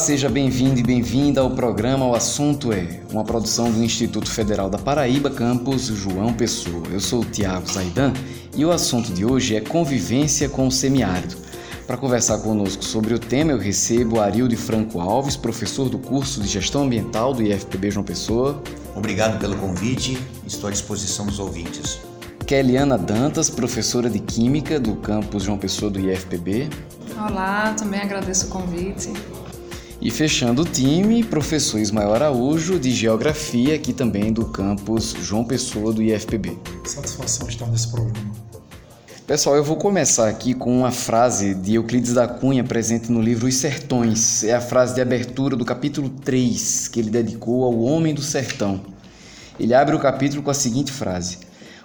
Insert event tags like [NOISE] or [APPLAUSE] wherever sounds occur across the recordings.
Olá, seja bem-vindo e bem-vinda ao programa O Assunto é, uma produção do Instituto Federal da Paraíba, campus João Pessoa. Eu sou o Tiago Zaidan e o assunto de hoje é convivência com o semiárido. Para conversar conosco sobre o tema, eu recebo Arilde Franco Alves, professor do curso de Gestão Ambiental do IFPB João Pessoa. Obrigado pelo convite, estou à disposição dos ouvintes. Keliana Dantas, professora de Química do campus João Pessoa do IFPB. Olá, também agradeço o convite. E fechando o time, professor Ismael Araújo, de Geografia, aqui também do campus João Pessoa, do IFPB. Satisfação estar nesse programa. Pessoal, eu vou começar aqui com uma frase de Euclides da Cunha, presente no livro Os Sertões. É a frase de abertura do capítulo 3, que ele dedicou ao homem do sertão. Ele abre o capítulo com a seguinte frase: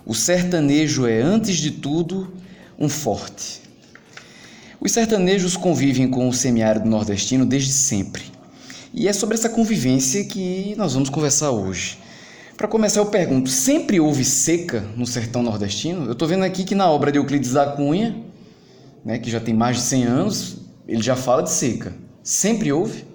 O sertanejo é, antes de tudo, um forte. Os sertanejos convivem com o semiárido nordestino desde sempre. E é sobre essa convivência que nós vamos conversar hoje. Para começar, eu pergunto: sempre houve seca no sertão nordestino? Eu estou vendo aqui que na obra de Euclides da Cunha, né, que já tem mais de 100 anos, ele já fala de seca. Sempre houve?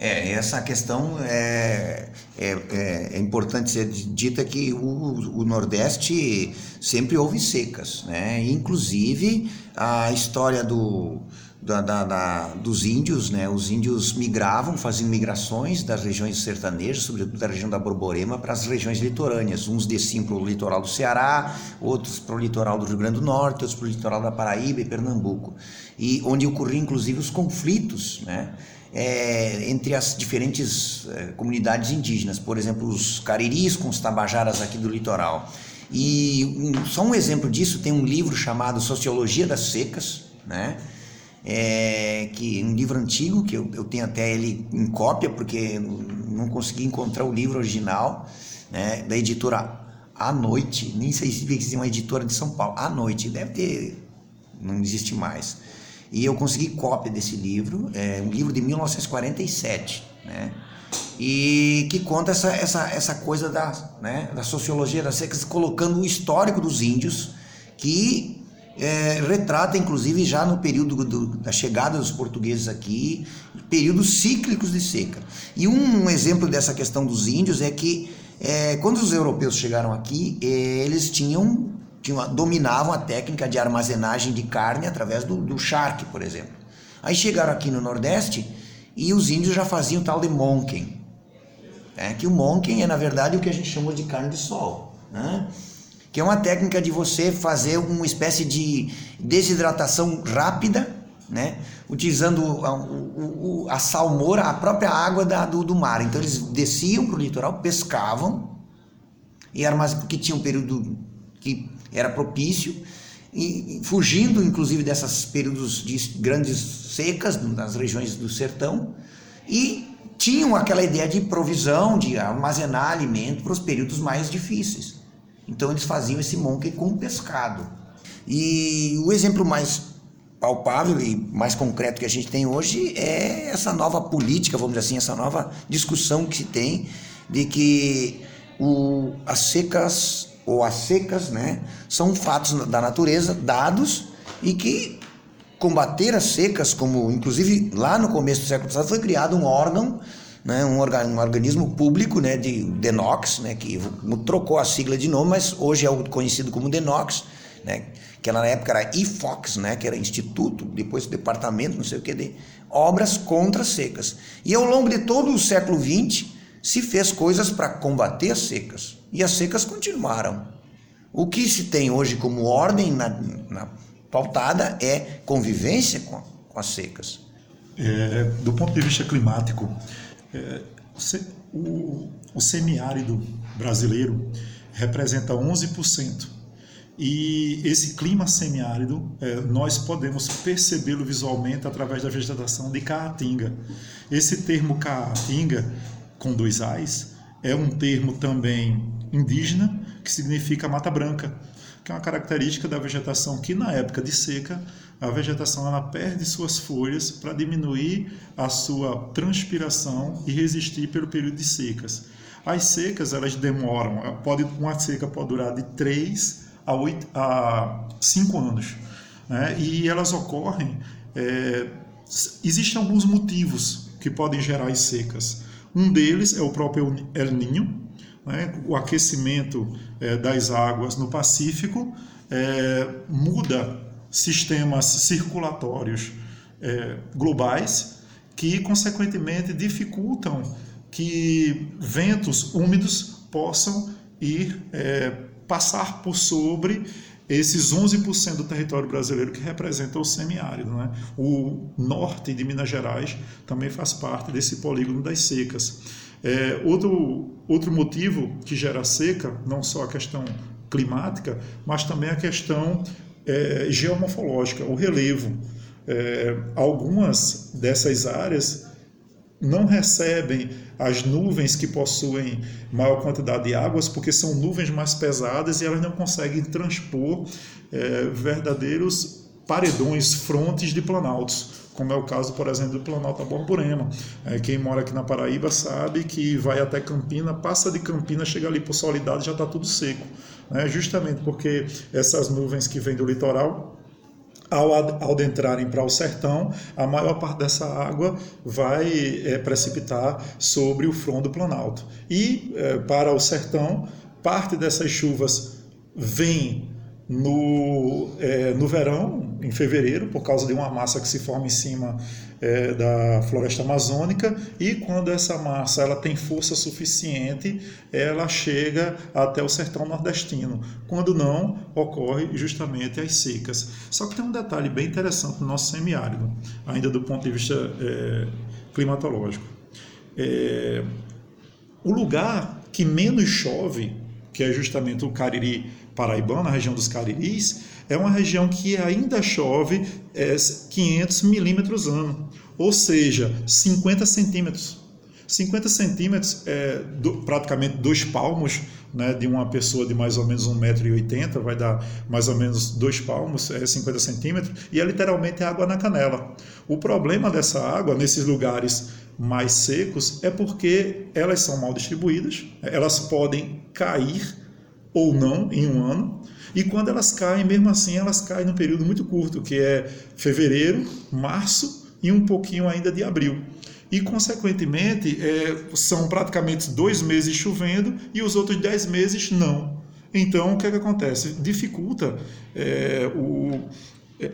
É, essa questão é, é, é, é importante ser dita que o, o, Nordeste sempre houve secas, né? Inclusive a história do, da, da, da, dos índios, né? Os índios migravam, faziam migrações das regiões sertanejas, sobretudo da região da Borborema, para as regiões litorâneas. Uns desciam para o litoral do Ceará, outros para o litoral do Rio Grande do Norte, outros para o litoral da Paraíba e Pernambuco. E onde ocorriam inclusive os conflitos, né? É, entre as diferentes é, comunidades indígenas, por exemplo, os cariris com os tabajaras aqui do litoral. E um, só um exemplo disso tem um livro chamado Sociologia das Secas, né? É, que um livro antigo que eu, eu tenho até ele em cópia porque não consegui encontrar o livro original, né? Da editora à noite, nem sei se existe uma editora de São Paulo, à noite, deve ter, não existe mais. E eu consegui cópia desse livro, é um livro de 1947, né? E que conta essa, essa, essa coisa da, né, da sociologia das secas, colocando o histórico dos índios, que é, retrata, inclusive, já no período do, da chegada dos portugueses aqui, períodos cíclicos de seca. E um, um exemplo dessa questão dos índios é que, é, quando os europeus chegaram aqui, é, eles tinham tinham, dominavam a técnica de armazenagem de carne através do, do charque, por exemplo. Aí chegaram aqui no Nordeste e os índios já faziam o tal de monken. Né? Que o monken é, na verdade, o que a gente chama de carne de sol. Né? Que é uma técnica de você fazer uma espécie de desidratação rápida, né? utilizando a, a salmoura, a própria água da, do, do mar. Então eles desciam para o litoral, pescavam, e armazen... porque tinha um período que era propício, e, fugindo inclusive desses períodos de grandes secas nas regiões do sertão, e tinham aquela ideia de provisão, de armazenar alimento para os períodos mais difíceis. Então eles faziam esse monque com pescado. E o exemplo mais palpável e mais concreto que a gente tem hoje é essa nova política, vamos dizer assim, essa nova discussão que se tem de que o, as secas ou as secas, né, são fatos da natureza dados e que combater as secas, como inclusive lá no começo do século passado foi criado um órgão, né, um, um organismo público, né, de Denox, né, que trocou a sigla de nome, mas hoje é o conhecido como Denox, né, que na época era IFOX, né, que era Instituto, depois Departamento, não sei o que, de obras contra secas. E ao longo de todo o século XX se fez coisas para combater as secas e as secas continuaram. O que se tem hoje como ordem na, na pautada é convivência com, com as secas. É, do ponto de vista climático, é, o, o semiárido brasileiro representa 11%. E esse clima semiárido, é, nós podemos percebê-lo visualmente através da vegetação de caatinga. Esse termo caatinga, com dois A's, é um termo também indígena, que significa mata branca, que é uma característica da vegetação que na época de seca, a vegetação ela perde suas folhas para diminuir a sua transpiração e resistir pelo período de secas. As secas elas demoram, pode, uma seca pode durar de 3 a, 8, a 5 anos, né? e elas ocorrem é, existem alguns motivos que podem gerar as secas. Um deles é o próprio El Ninho, né? o aquecimento é, das águas no Pacífico é, muda sistemas circulatórios é, globais que, consequentemente, dificultam que ventos úmidos possam ir é, passar por sobre esses 11% do território brasileiro que representa o semiárido. Né? O norte de Minas Gerais também faz parte desse polígono das secas. É, outro, outro motivo que gera seca, não só a questão climática, mas também a questão é, geomorfológica, o relevo. É, algumas dessas áreas não recebem as nuvens que possuem maior quantidade de águas, porque são nuvens mais pesadas e elas não conseguem transpor é, verdadeiros paredões, frontes de planaltos como é o caso, por exemplo, do Planalto da Borborema. É, quem mora aqui na Paraíba sabe que vai até Campina, passa de Campina, chega ali por Solidade já está tudo seco. Né? Justamente porque essas nuvens que vêm do litoral ao, adentrarem para o sertão, a maior parte dessa água vai é, precipitar sobre o front do Planalto. E é, para o sertão, parte dessas chuvas vem no, é, no verão, em fevereiro, por causa de uma massa que se forma em cima é, da floresta amazônica, e quando essa massa ela tem força suficiente, ela chega até o sertão nordestino. Quando não, ocorre justamente as secas. Só que tem um detalhe bem interessante no nosso semiárido, ainda do ponto de vista é, climatológico. É, o lugar que menos chove, que é justamente o Cariri paraibana, a região dos Cariris, é uma região que ainda chove é, 500 milímetros ano, ou seja, 50 centímetros. 50 centímetros é do, praticamente dois palmos né, de uma pessoa de mais ou menos 1,80m, vai dar mais ou menos dois palmos, é 50 centímetros, e é literalmente água na canela. O problema dessa água nesses lugares mais secos é porque elas são mal distribuídas, elas podem cair ou não em um ano. E quando elas caem, mesmo assim, elas caem num período muito curto, que é fevereiro, março e um pouquinho ainda de abril. E, consequentemente, é, são praticamente dois meses chovendo e os outros dez meses não. Então, o que, é que acontece? Dificulta é, o,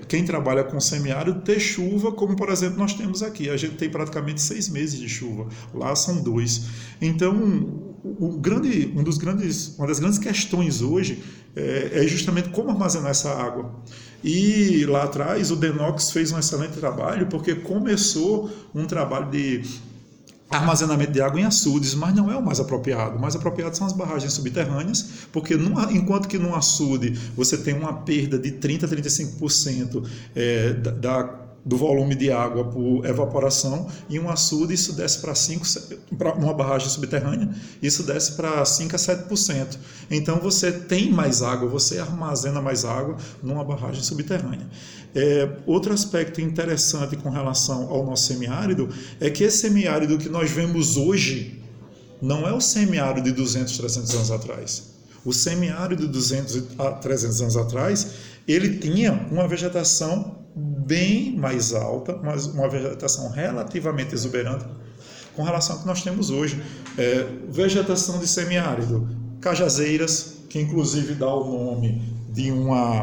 quem trabalha com semiárido ter chuva, como por exemplo nós temos aqui. A gente tem praticamente seis meses de chuva, lá são dois. Então, o grande, um dos grandes, uma das grandes questões hoje é, é, justamente como armazenar essa água. E lá atrás o Denox fez um excelente trabalho porque começou um trabalho de [LAUGHS] armazenamento de água em açudes, mas não é o mais apropriado. O mais apropriado são as barragens subterrâneas, porque numa, enquanto que no açude você tem uma perda de 30 a 35% é, da, da do volume de água por evaporação, e um açude isso desce para 5, para uma barragem subterrânea, isso desce para 5 a 7%. Então você tem mais água, você armazena mais água numa barragem subterrânea. É, outro aspecto interessante com relação ao nosso semiárido é que esse semiárido que nós vemos hoje não é o semiárido de 200, 300 anos atrás. O semiárido de 200 a 300 anos atrás, ele tinha uma vegetação bem mais alta, mas uma vegetação relativamente exuberante com relação ao que nós temos hoje. É, vegetação de semiárido, cajazeiras, que inclusive dá o nome de uma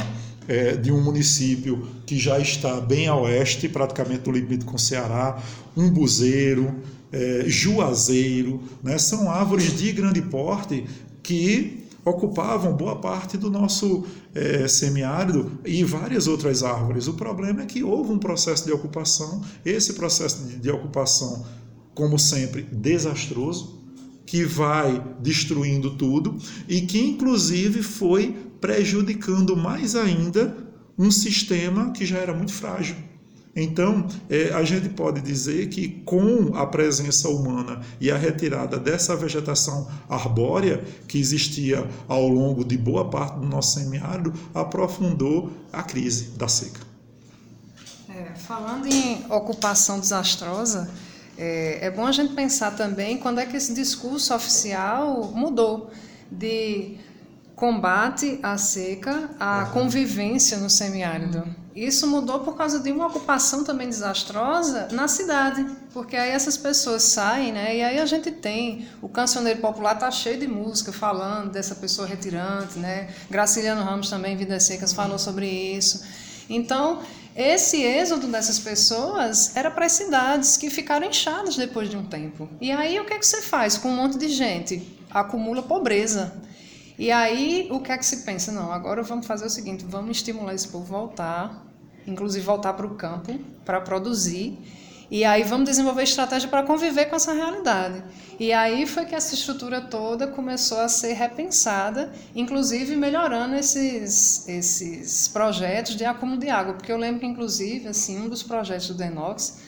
é, de um município que já está bem a oeste, praticamente do limite com o Ceará, umbuzeiro, é, juazeiro, né? são árvores de grande porte que ocupavam boa parte do nosso é, semiárido e várias outras árvores. O problema é que houve um processo de ocupação, esse processo de, de ocupação, como sempre, desastroso, que vai destruindo tudo e que, inclusive, foi prejudicando mais ainda um sistema que já era muito frágil. Então, é, a gente pode dizer que com a presença humana e a retirada dessa vegetação arbórea que existia ao longo de boa parte do nosso semiárido, aprofundou a crise da seca. É, falando em ocupação desastrosa, é, é bom a gente pensar também quando é que esse discurso oficial mudou de combate à seca à convivência no semiárido. isso mudou por causa de uma ocupação também desastrosa na cidade, porque aí essas pessoas saem, né? E aí a gente tem o cancioneiro popular tá cheio de música falando dessa pessoa retirante, né? Graciliano Ramos também, Vidas Secas, falou sobre isso. Então, esse êxodo dessas pessoas era para as cidades que ficaram inchadas depois de um tempo. E aí o que é que você faz com um monte de gente? Acumula pobreza. E aí o que é que se pensa? Não, agora vamos fazer o seguinte, vamos estimular esse povo a voltar, inclusive voltar para o campo para produzir. E aí vamos desenvolver estratégia para conviver com essa realidade. E aí foi que essa estrutura toda começou a ser repensada, inclusive melhorando esses, esses projetos de acúmulo de água. Porque eu lembro que, inclusive, assim, um dos projetos do Denox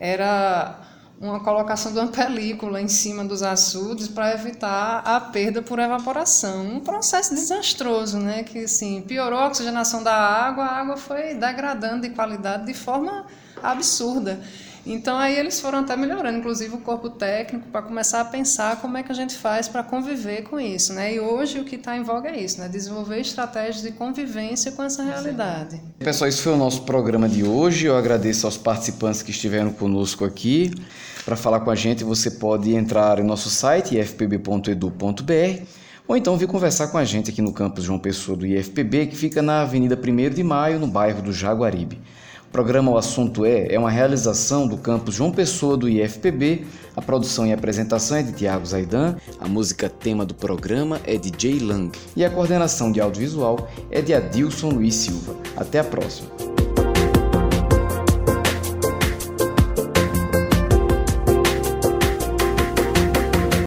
era uma colocação de uma película em cima dos açudes para evitar a perda por evaporação. Um processo desastroso, né? que assim, piorou a oxigenação da água, a água foi degradando de qualidade de forma absurda. Então aí eles foram até melhorando, inclusive o corpo técnico, para começar a pensar como é que a gente faz para conviver com isso, né? E hoje o que está em voga é isso, né? Desenvolver estratégias de convivência com essa realidade. Pessoal, esse foi o nosso programa de hoje. Eu agradeço aos participantes que estiveram conosco aqui. Para falar com a gente, você pode entrar em nosso site ifpb.edu.br ou então vir conversar com a gente aqui no campus João Pessoa do IFPB, que fica na Avenida 1 de Maio, no bairro do Jaguaribe. Programa O Assunto É é uma realização do campus João Pessoa do IFPB. A produção e apresentação é de Tiago Zaidan. A música tema do programa é de Jay Lang. E a coordenação de audiovisual é de Adilson Luiz Silva. Até a próxima.